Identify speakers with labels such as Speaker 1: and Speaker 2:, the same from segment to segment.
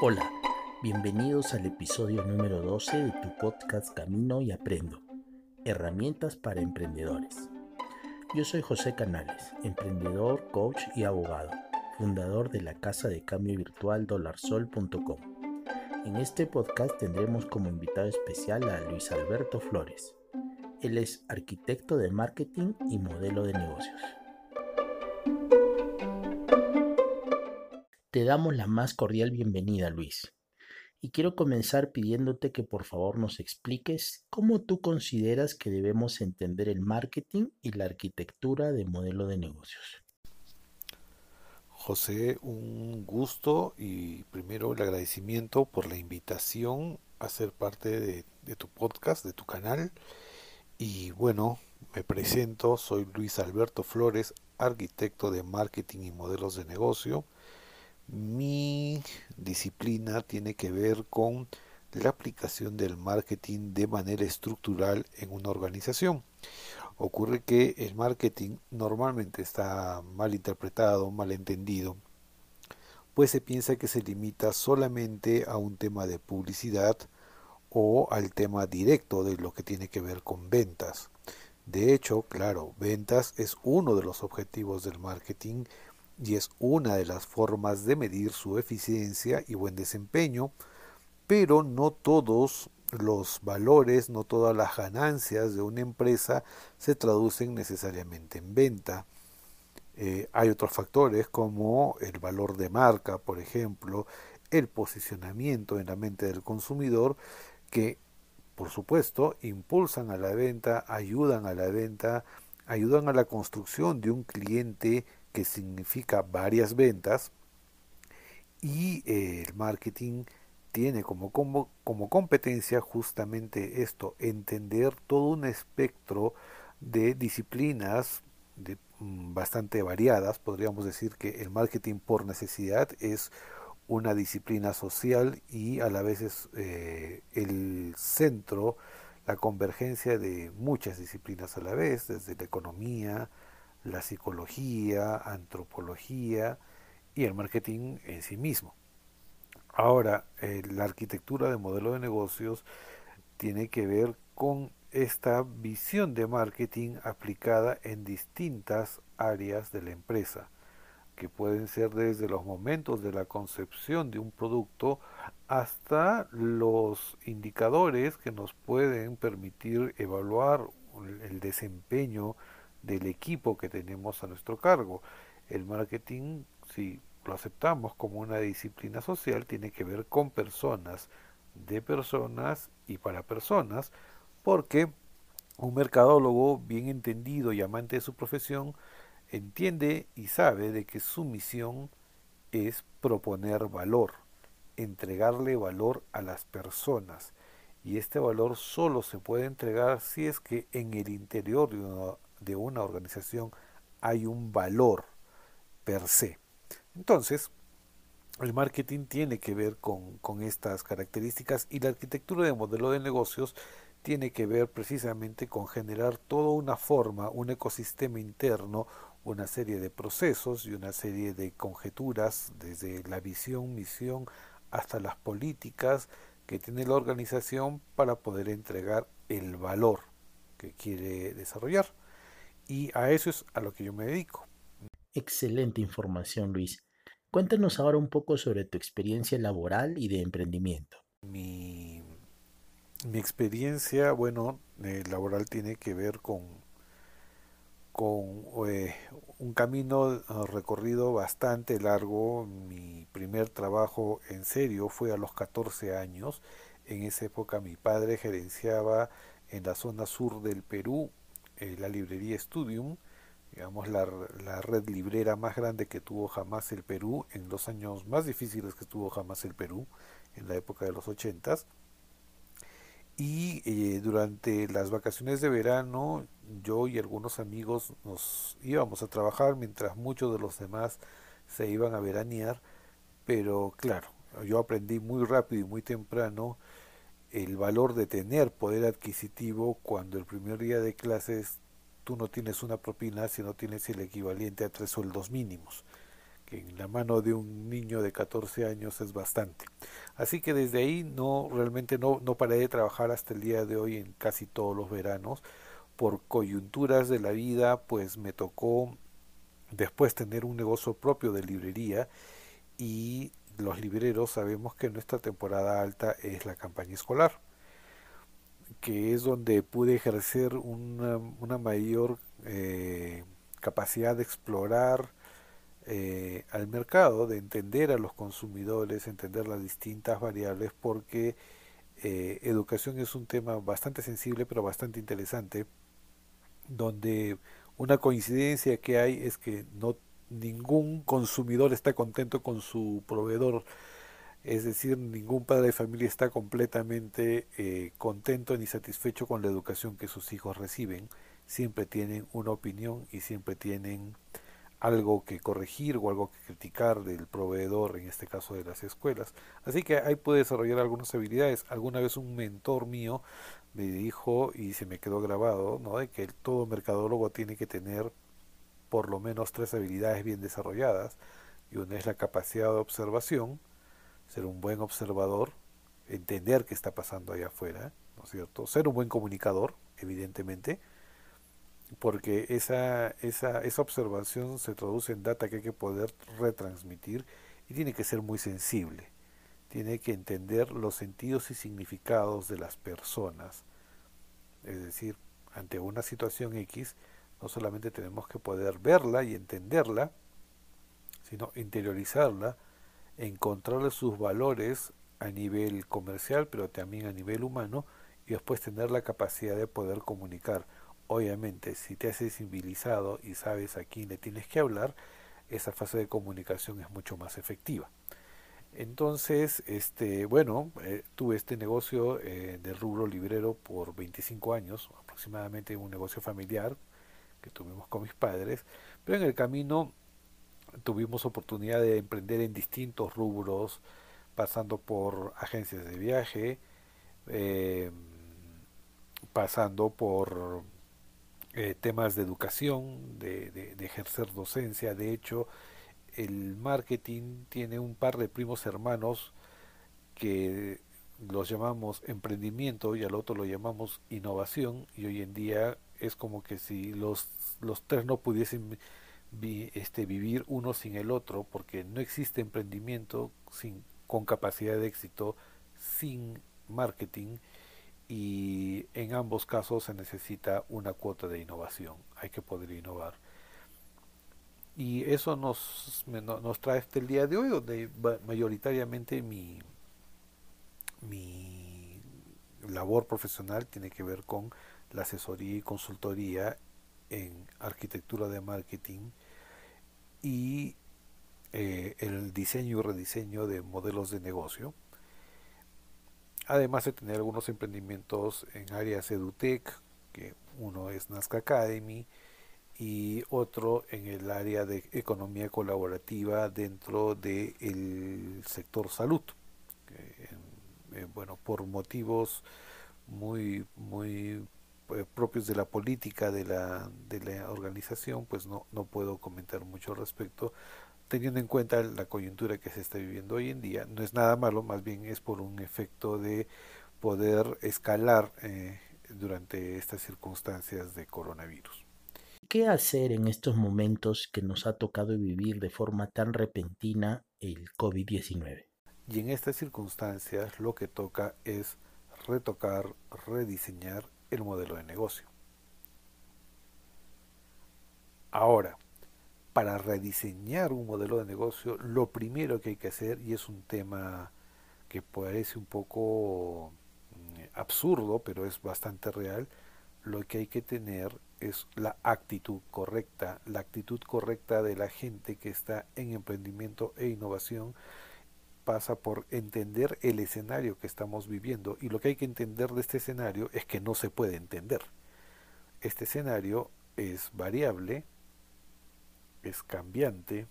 Speaker 1: Hola, bienvenidos al episodio número 12 de tu podcast Camino y Aprendo, herramientas para emprendedores. Yo soy José Canales, emprendedor, coach y abogado, fundador de la casa de cambio virtual dolarsol.com. En este podcast tendremos como invitado especial a Luis Alberto Flores. Él es arquitecto de marketing y modelo de negocios. Te damos la más cordial bienvenida, Luis. Y quiero comenzar pidiéndote que por favor nos expliques cómo tú consideras que debemos entender el marketing y la arquitectura de modelo de negocios.
Speaker 2: José, un gusto y primero el agradecimiento por la invitación a ser parte de, tu podcast, de tu canal. Y bueno, me presento, soy Luis Alberto Flores, arquitecto de marketing y modelos de negocio mi disciplina tiene que ver con la aplicación del marketing de manera estructural en una organización. Ocurre que el marketing normalmente está mal interpretado, mal entendido, pues se piensa que se limita solamente a un tema de publicidad o al tema directo de lo que tiene que ver con ventas. De hecho, claro, ventas es uno de los objetivos del marketing y es una de las formas de medir su eficiencia y buen desempeño, pero no todos los valores, no todas las ganancias de una empresa se traducen necesariamente en venta. Eh, hay otros factores como el valor de marca, por ejemplo, el posicionamiento en la mente del consumidor, que por supuesto impulsan a la venta, ayudan a la venta, ayudan a la construcción de un cliente que significa varias ventas, y eh, el marketing tiene como, como, como competencia justamente esto, entender todo un espectro de disciplinas mm, bastante variadas. Podríamos decir que el marketing por necesidad es una disciplina social y a la vez es eh, el centro, la convergencia de muchas disciplinas a la vez, desde la economía, la psicología, antropología y el marketing en sí mismo. Ahora, eh, la arquitectura de modelo de negocios tiene que ver con esta visión de marketing aplicada en distintas áreas de la empresa, que pueden ser desde los momentos de la concepción de un producto hasta los indicadores que nos pueden permitir evaluar el desempeño del equipo que tenemos a nuestro cargo. El marketing, si lo aceptamos como una disciplina social, tiene que ver con personas, de personas y para personas, porque un mercadólogo bien entendido y amante de su profesión entiende y sabe de que su misión es proponer valor, entregarle valor a las personas. Y este valor solo se puede entregar si es que en el interior de una de una organización hay un valor per se. Entonces, el marketing tiene que ver con, estas características y la arquitectura de modelo de negocios tiene que ver precisamente con generar toda una forma, un ecosistema interno, una serie de procesos y una serie de conjeturas, desde la visión, misión, hasta las políticas que tiene la organización para poder entregar el valor que quiere desarrollar. Y a eso es a lo que yo me dedico.
Speaker 1: Excelente información, Luis. Cuéntanos ahora un poco sobre tu experiencia laboral y de emprendimiento.
Speaker 2: Mi, mi experiencia, bueno, eh, laboral tiene que ver con, con eh, un camino ah, recorrido bastante largo. Mi primer trabajo en serio fue a los 14 años. En esa época mi padre gerenciaba en la zona sur del Perú eh, la librería Studium, digamos la, la, red librera más grande que tuvo jamás el Perú en los años más difíciles que tuvo jamás el Perú, en la época de los ochentas. Y eh, durante las vacaciones de verano yo y algunos amigos nos íbamos a trabajar mientras muchos de los demás se iban a veranear, pero claro, yo aprendí muy rápido y muy temprano el valor de tener poder adquisitivo cuando el primer día de clases tú no tienes una propina, sino tienes el equivalente a tres sueldos mínimos, que en la mano de un niño de 14 años es bastante. Así que desde ahí no realmente no, no paré de trabajar hasta el día de hoy en casi todos los veranos. Por coyunturas de la vida, pues me tocó después tener un negocio propio de librería y los libreros sabemos que nuestra temporada alta es la campaña escolar, que es donde pude ejercer una, una mayor eh, capacidad de explorar eh, al mercado, de entender a los consumidores, entender las distintas variables, porque eh, educación es un tema bastante sensible pero bastante interesante, donde una coincidencia que hay es que no ningún consumidor está contento con su proveedor, es decir, ningún padre de familia está completamente eh, contento ni satisfecho con la educación que sus hijos reciben. Siempre tienen una opinión y siempre tienen algo que corregir o algo que criticar del proveedor, en este caso de las escuelas. Así que ahí puede desarrollar algunas habilidades. Alguna vez un mentor mío me dijo y se me quedó grabado, ¿no? De que todo mercadólogo tiene que tener por lo menos tres habilidades bien desarrolladas. Y una es la capacidad de observación, ser un buen observador, entender qué está pasando allá afuera, ¿no es cierto? Ser un buen comunicador, evidentemente, porque esa, esa, esa observación se traduce en data que hay que poder retransmitir y tiene que ser muy sensible, tiene que entender los sentidos y significados de las personas. Es decir, ante una situación X, no solamente tenemos que poder verla y entenderla, sino interiorizarla, encontrarle sus valores a nivel comercial, pero también a nivel humano, y después tener la capacidad de poder comunicar Obviamente, si te has sensibilizado y sabes a quién le tienes que hablar, esa fase de comunicación es mucho más efectiva. Entonces, este, bueno, eh, tuve este negocio eh, de rubro librero por 25 años, aproximadamente un negocio familiar que tuvimos con mis padres, pero en el camino tuvimos oportunidad de emprender en distintos rubros, pasando por agencias de viaje, eh, pasando por eh, temas de educación, de, de, ejercer docencia. De hecho, el marketing tiene un par de primos hermanos que los llamamos emprendimiento y al otro lo llamamos innovación y hoy en día es como que si los, los tres no pudiesen este, vivir uno sin el otro porque no existe emprendimiento sin, con capacidad de éxito sin marketing y en ambos casos se necesita una cuota de innovación, hay que poder innovar. Y eso nos, nos trae hasta el día de hoy, donde mayoritariamente mi, mi labor profesional tiene que ver con la asesoría y consultoría en arquitectura de marketing y eh, el diseño y rediseño de modelos de negocio además de tener algunos emprendimientos en áreas edutech, que uno es Nazca Academy y otro en el área de economía colaborativa dentro del sector salud. Eh, bueno, por motivos muy muy eh, propios de la política de la, de la organización, pues no, no puedo comentar mucho al respecto, teniendo en cuenta la coyuntura que se está viviendo hoy en día, no es nada malo, más bien es por un efecto de poder escalar eh, durante estas circunstancias de coronavirus.
Speaker 1: ¿Qué hacer en estos momentos que nos ha tocado vivir de forma tan repentina el COVID-19?
Speaker 2: Y en estas circunstancias lo que toca es retocar, rediseñar el modelo de negocio. Ahora, para rediseñar un modelo de negocio, lo primero que hay que hacer, y es un tema que parece un poco mm, absurdo, pero es bastante real, lo que hay que tener es la actitud correcta, la actitud correcta de la gente que está en emprendimiento e innovación pasa por entender el escenario que estamos viviendo y lo que hay que entender de este escenario es que no se puede entender. Este escenario es variable, es cambiante,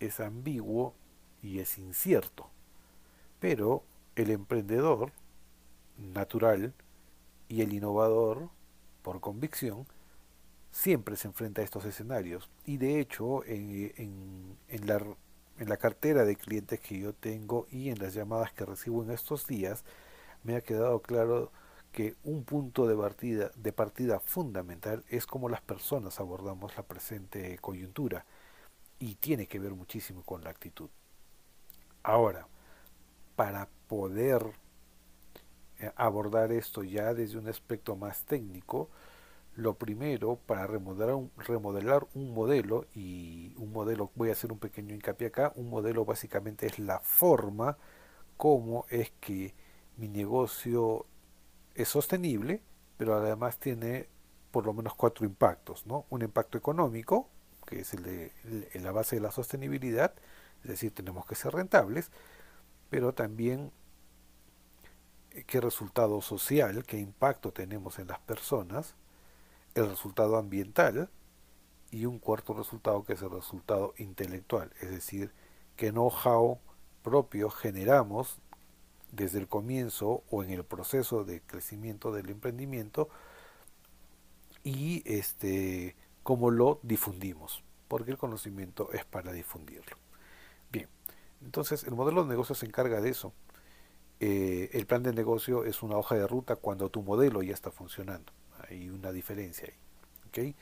Speaker 2: es ambiguo y es incierto. Pero el emprendedor natural y el innovador, por convicción, siempre se enfrenta a estos escenarios. Y de hecho, en, en la, en la cartera de clientes que yo tengo y en las llamadas que recibo en estos días, me ha quedado claro que un punto de partida, de partida fundamental es cómo las personas abordamos la presente coyuntura y tiene que ver muchísimo con la actitud. Ahora, para poder eh, abordar esto ya desde un aspecto más técnico, lo primero para remodelar un, modelo, y un modelo, voy a hacer un pequeño hincapié acá, un modelo básicamente es la forma como es que mi negocio es sostenible, pero además tiene por lo menos cuatro impactos, ¿no? Un impacto económico, que es el de la base de la sostenibilidad, es decir, tenemos que ser rentables, pero también eh, qué resultado social, qué impacto tenemos en las personas, el resultado ambiental y un cuarto resultado que es el resultado intelectual, es decir, qué know-how propio generamos desde el comienzo o en el proceso de crecimiento del emprendimiento y este cómo lo difundimos, porque el conocimiento es para difundirlo. Bien, entonces el modelo de negocio se encarga de eso. Eh, el plan de negocio es una hoja de ruta cuando tu modelo ya está funcionando. Hay una diferencia ahí. ¿okay?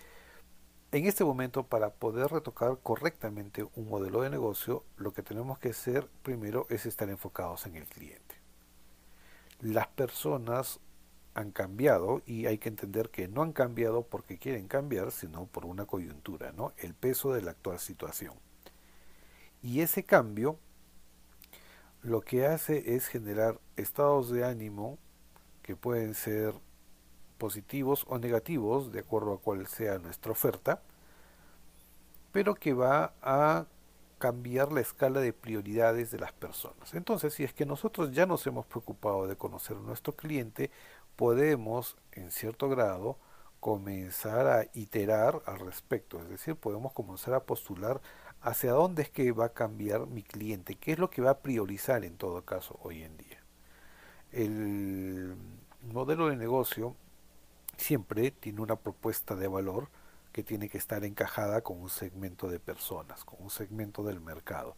Speaker 2: En este momento, para poder retocar correctamente un modelo de negocio, lo que tenemos que hacer primero es estar enfocados en el cliente las personas han cambiado y hay que entender que no han cambiado porque quieren cambiar, sino por una coyuntura, ¿no? El peso de la actual situación. Y ese cambio lo que hace es generar estados de ánimo que pueden ser positivos o negativos de acuerdo a cuál sea nuestra oferta, pero que va a cambiar la escala de prioridades de las personas. Entonces, si es que nosotros ya nos hemos preocupado de conocer a nuestro cliente, podemos, en cierto grado, comenzar a iterar al respecto. Es decir, podemos comenzar a postular hacia dónde es que va a cambiar mi cliente, qué es lo que va a priorizar en todo caso hoy en día. El modelo de negocio siempre tiene una propuesta de valor, que tiene que estar encajada con un segmento de personas, con un segmento del mercado.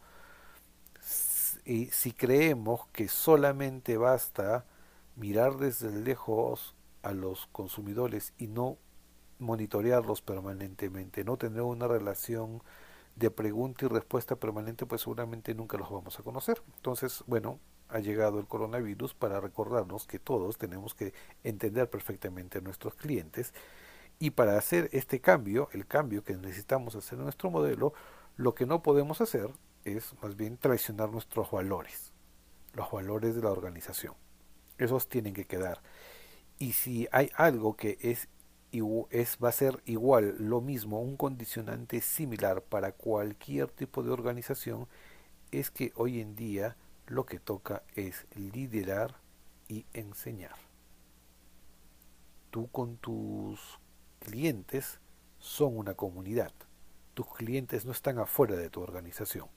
Speaker 2: Y si creemos que solamente basta mirar desde lejos a los consumidores y no monitorearlos permanentemente, no tener una relación de pregunta y respuesta permanente, pues seguramente nunca los vamos a conocer. Entonces, bueno, ha llegado el coronavirus para recordarnos que todos tenemos que entender perfectamente a nuestros clientes y para hacer este cambio, el cambio que necesitamos hacer en nuestro modelo, lo que no podemos hacer es más bien traicionar nuestros valores, los valores de la organización. Esos tienen que quedar. Y si hay algo que es, es va a ser igual, lo mismo, un condicionante similar para cualquier tipo de organización, es que hoy en día lo que toca es liderar y enseñar. Tú con tus clientes son una comunidad. Tus clientes no están afuera de tu organización.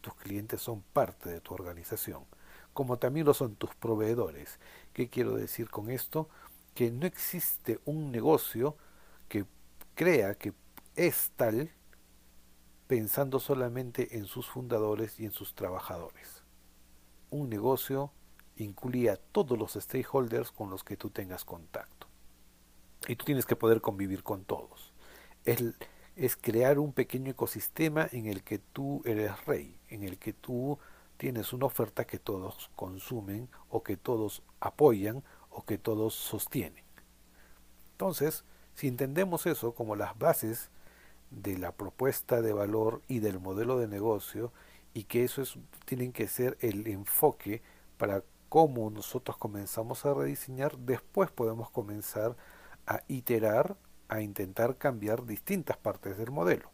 Speaker 2: Tus clientes son parte de tu organización, como también lo son tus proveedores. ¿Qué quiero decir con esto? Que no existe un negocio que crea que es tal pensando solamente en sus fundadores y en sus trabajadores. Un negocio incluye a todos los stakeholders con los que tú tengas contacto. Y tú tienes que poder convivir con todos. Es, es crear un pequeño ecosistema en el que tú eres rey, en el que tú tienes una oferta que todos consumen o que todos apoyan o que todos sostienen. Entonces, si entendemos eso como las bases de la propuesta de valor y del modelo de negocio y que eso es, tienen que ser el enfoque para cómo nosotros comenzamos a rediseñar, después podemos comenzar a iterar, a intentar cambiar distintas partes del modelo.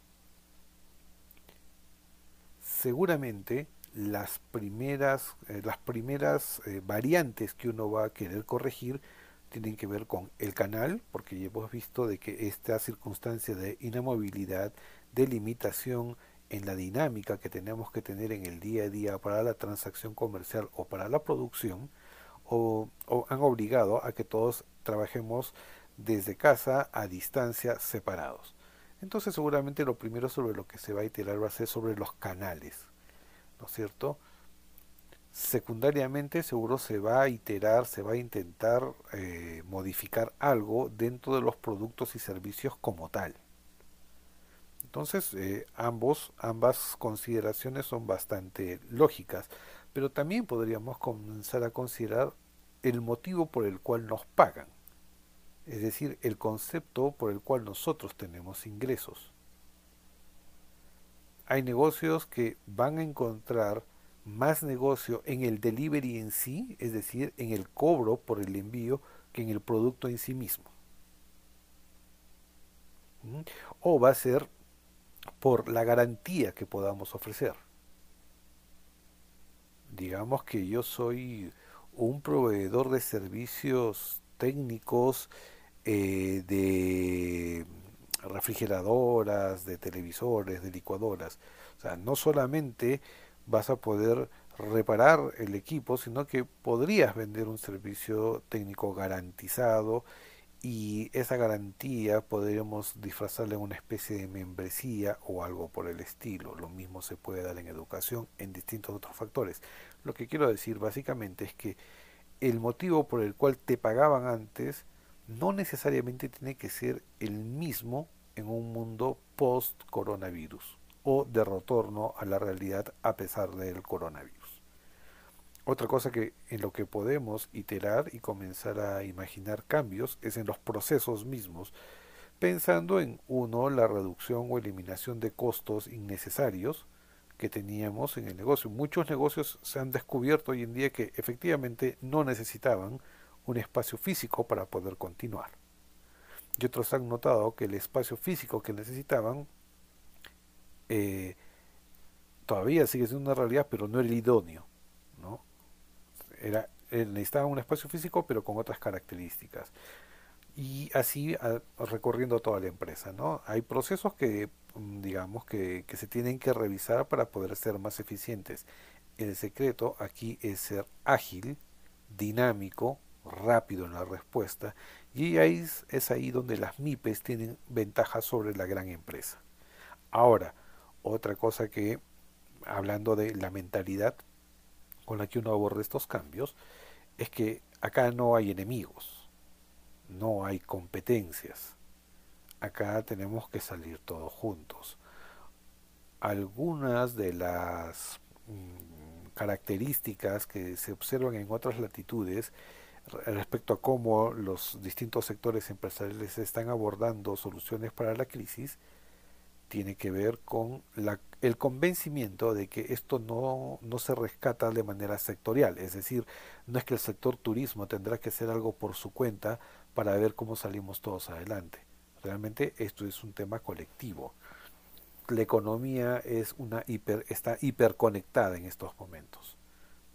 Speaker 2: Seguramente las primeras, eh, las primeras eh, variantes que uno va a querer corregir tienen que ver con el canal, porque ya hemos visto de que esta circunstancia de inamovilidad, de limitación en la dinámica que tenemos que tener en el día a día para la transacción comercial o para la producción, o han obligado a que todos trabajemos desde casa a distancia separados. Entonces seguramente lo primero sobre lo que se va a iterar va a ser sobre los canales, ¿no es cierto? Secundariamente seguro se va a iterar, se va a intentar eh, modificar algo dentro de los productos y servicios como tal. Entonces, eh, ambos, ambas consideraciones son bastante lógicas, pero también podríamos comenzar a considerar el motivo por el cual nos pagan, es decir, el concepto por el cual nosotros tenemos ingresos. Hay negocios que van a encontrar más negocio en el delivery en sí, es decir, en el cobro por el envío, que en el producto en sí mismo. ¿Mm? O va a ser por la garantía que podamos ofrecer. Digamos que yo soy un proveedor de servicios técnicos eh, de refrigeradoras, de televisores, de licuadoras. O sea, no solamente vas a poder reparar el equipo, sino que podrías vender un servicio técnico garantizado y esa garantía podríamos disfrazarla en una especie de membresía o algo por el estilo. Lo mismo se puede dar en educación en distintos otros factores. Lo que quiero decir básicamente es que el motivo por el cual te pagaban antes no necesariamente tiene que ser el mismo en un mundo post coronavirus o de retorno a la realidad a pesar del coronavirus. Otra cosa que en lo que podemos iterar y comenzar a imaginar cambios es en los procesos mismos, pensando en uno, la reducción o eliminación de costos innecesarios que teníamos en el negocio. Muchos negocios se han descubierto hoy en día que efectivamente no necesitaban un espacio físico para poder continuar. Y otros han notado que el espacio físico que necesitaban eh, todavía sigue siendo una realidad, pero no era el idóneo. Era, necesitaba un espacio físico pero con otras características. Y así recorriendo toda la empresa, ¿no? Hay procesos que, mm, digamos, que, que se tienen que revisar para poder ser más eficientes. El secreto aquí es ser ágil, dinámico, rápido en la respuesta y ahí es, es, ahí donde las MIPES tienen ventajas sobre la gran empresa. Ahora, otra cosa que, hablando de la mentalidad, con la que uno aborda estos cambios es que acá no hay enemigos, no hay competencias. Acá tenemos que salir todos juntos. Algunas de las mm, características que se observan en otras latitudes respecto a cómo los distintos sectores empresariales están abordando soluciones para la crisis tiene que ver con la, el convencimiento de que esto no, no se rescata de manera sectorial, es decir, no es que el sector turismo tendrá que hacer algo por su cuenta para ver cómo salimos todos adelante. Realmente esto es un tema colectivo. La economía es una hiper, está hiperconectada en estos momentos.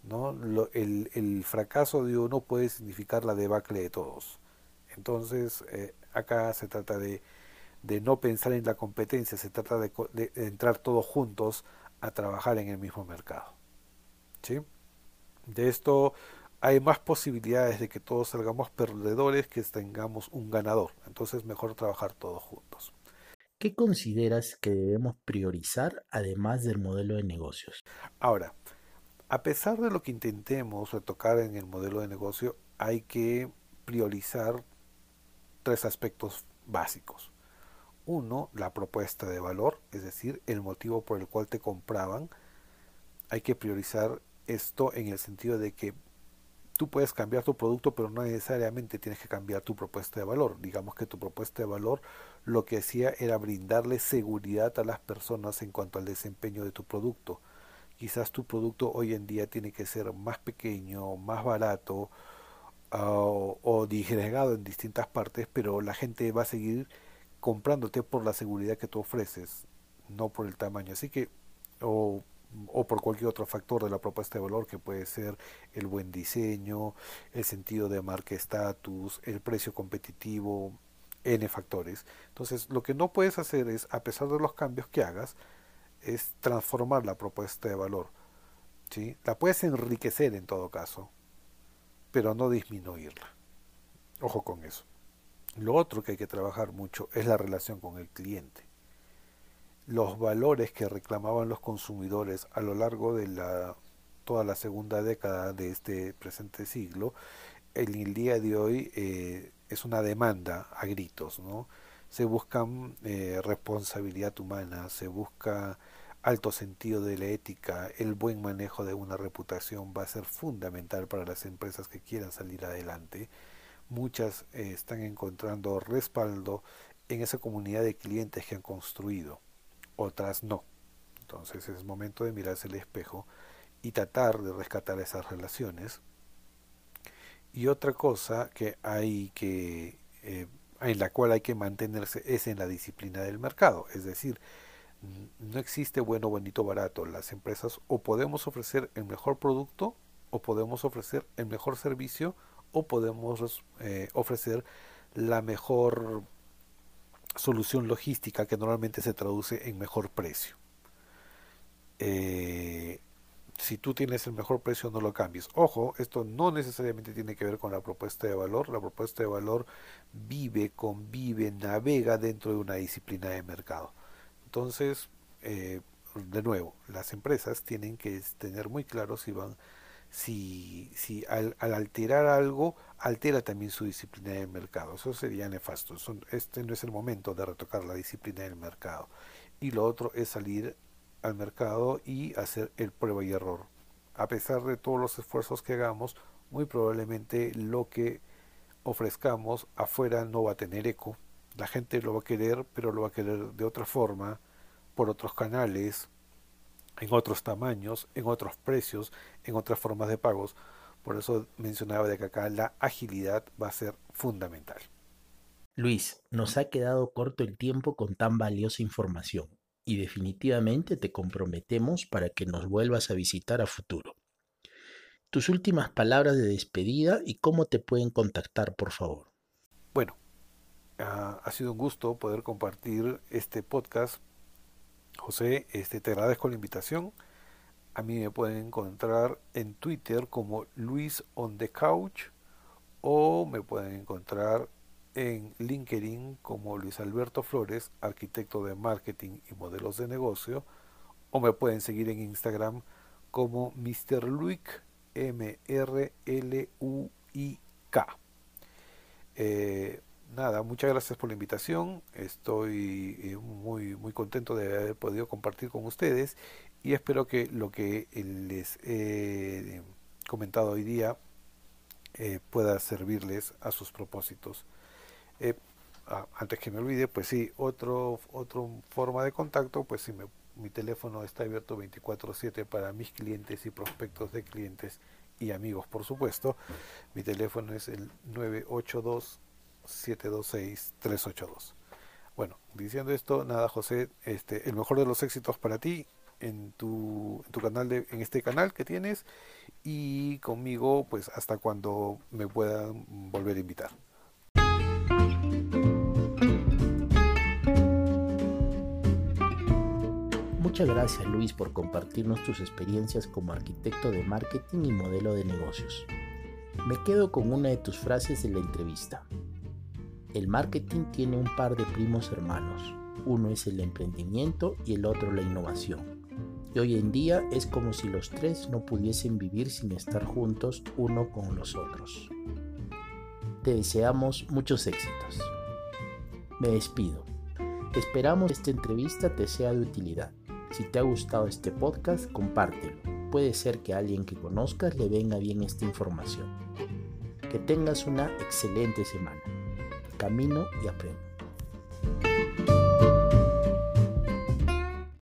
Speaker 2: ¿no? El, el, fracaso de uno puede significar la debacle de todos. Entonces, eh, acá se trata de de no pensar en la competencia, se trata de, de, entrar todos juntos a trabajar en el mismo mercado. ¿sí? De esto hay más posibilidades de que todos salgamos perdedores que tengamos un ganador. Entonces mejor trabajar todos juntos.
Speaker 1: ¿Qué consideras que debemos priorizar además del modelo de negocios?
Speaker 2: Ahora, a pesar de lo que intentemos retocar en el modelo de negocio, hay que priorizar tres aspectos básicos. Uno, la propuesta de valor, es decir, el motivo por el cual te compraban. Hay que priorizar esto en el sentido de que tú puedes cambiar tu producto, pero no necesariamente tienes que cambiar tu propuesta de valor. Digamos que tu propuesta de valor lo que hacía era brindarle seguridad a las personas en cuanto al desempeño de tu producto. Quizás tu producto hoy en día tiene que ser más pequeño, más barato uh, o disgregado en distintas partes, pero la gente va a seguir comprándote por la seguridad que tú ofreces, no por el tamaño. Así que, o, o por cualquier otro factor de la propuesta de valor que puede ser el buen diseño, el sentido de marca estatus, el precio competitivo, n factores. Entonces, lo que no puedes hacer es, a pesar de los cambios que hagas, es transformar la propuesta de valor. ¿sí? La puedes enriquecer en todo caso, pero no disminuirla. Ojo con eso. Lo otro que hay que trabajar mucho es la relación con el cliente. los valores que reclamaban los consumidores a lo largo de la, toda la segunda década de este presente siglo, en el día de hoy eh, es una demanda a gritos, ¿no? Se busca eh, responsabilidad humana, se busca alto sentido de la ética, el buen manejo de una reputación va a ser fundamental para las empresas que quieran salir adelante. Muchas eh, están encontrando respaldo en esa comunidad de clientes que han construido, otras no. Entonces es momento de mirarse el espejo y tratar de rescatar esas relaciones. Y otra cosa que hay que eh, en la cual hay que mantenerse es en la disciplina del mercado, es decir, no existe bueno, bonito, barato. Las empresas o podemos ofrecer el mejor producto o podemos ofrecer el mejor servicio o podemos eh, ofrecer la mejor solución logística que normalmente se traduce en mejor precio. Eh, si tú tienes el mejor precio no lo cambies. Ojo, esto no necesariamente tiene que ver con la propuesta de valor. La propuesta de valor vive, convive, navega dentro de una disciplina de mercado. Entonces, eh, de nuevo, las empresas tienen que tener muy claro si van, si, si al, alterar algo, altera también su disciplina de mercado. Eso sería nefasto. este no es el momento de retocar la disciplina del mercado. Y lo otro es salir al mercado y hacer el prueba y error. A pesar de todos los esfuerzos que hagamos, muy probablemente lo que ofrezcamos afuera no va a tener eco. La gente lo va a querer, pero lo va a querer de otra forma, por otros canales, en otros tamaños, en otros precios, en otras formas de pagos. Por eso mencionaba de que acá la agilidad va a ser fundamental.
Speaker 1: Luis, nos ha quedado corto el tiempo con tan valiosa información y definitivamente te comprometemos para que nos vuelvas a visitar a futuro. Tus últimas palabras de despedida y cómo te pueden contactar, por favor.
Speaker 2: Bueno, ha sido un gusto poder compartir este podcast. José, este, te agradezco la invitación. A mí me pueden encontrar en Twitter como Luis on the Couch o me pueden encontrar en LinkedIn como Luis Alberto Flores, arquitecto de marketing y modelos de negocio, o me pueden seguir en Instagram como Mr. Luik, M-R-L-U-I-K. Eh, nada, muchas gracias por la invitación. Estoy eh, muy, muy contento de haber podido compartir con ustedes y espero que lo que les he comentado hoy día eh, pueda servirles a sus propósitos. Eh, antes que me olvide, pues sí, otro, otro forma de contacto, pues sí, mi teléfono está abierto 24/7 para mis clientes y prospectos de clientes y amigos, por supuesto. Mi teléfono es el 982-726-382. Bueno, diciendo esto, nada, José, este, el mejor de los éxitos para ti en tu, en tu canal, de, en este canal que tienes y conmigo, pues hasta cuando me puedan volver a invitar.
Speaker 1: Muchas gracias Luis por compartirnos tus experiencias como arquitecto de marketing y modelo de negocios. Me quedo con una de tus frases de la entrevista. El marketing tiene un par de primos hermanos. Uno es el emprendimiento y el otro la innovación. Y hoy en día es como si los tres no pudiesen vivir sin estar juntos uno con los otros. Te deseamos muchos éxitos. Me despido. Esperamos que esta entrevista te sea de utilidad. Si te ha gustado este podcast, compártelo. Puede ser que a alguien que conozcas le venga bien esta información. Que tengas una excelente semana. Camino y aprendo.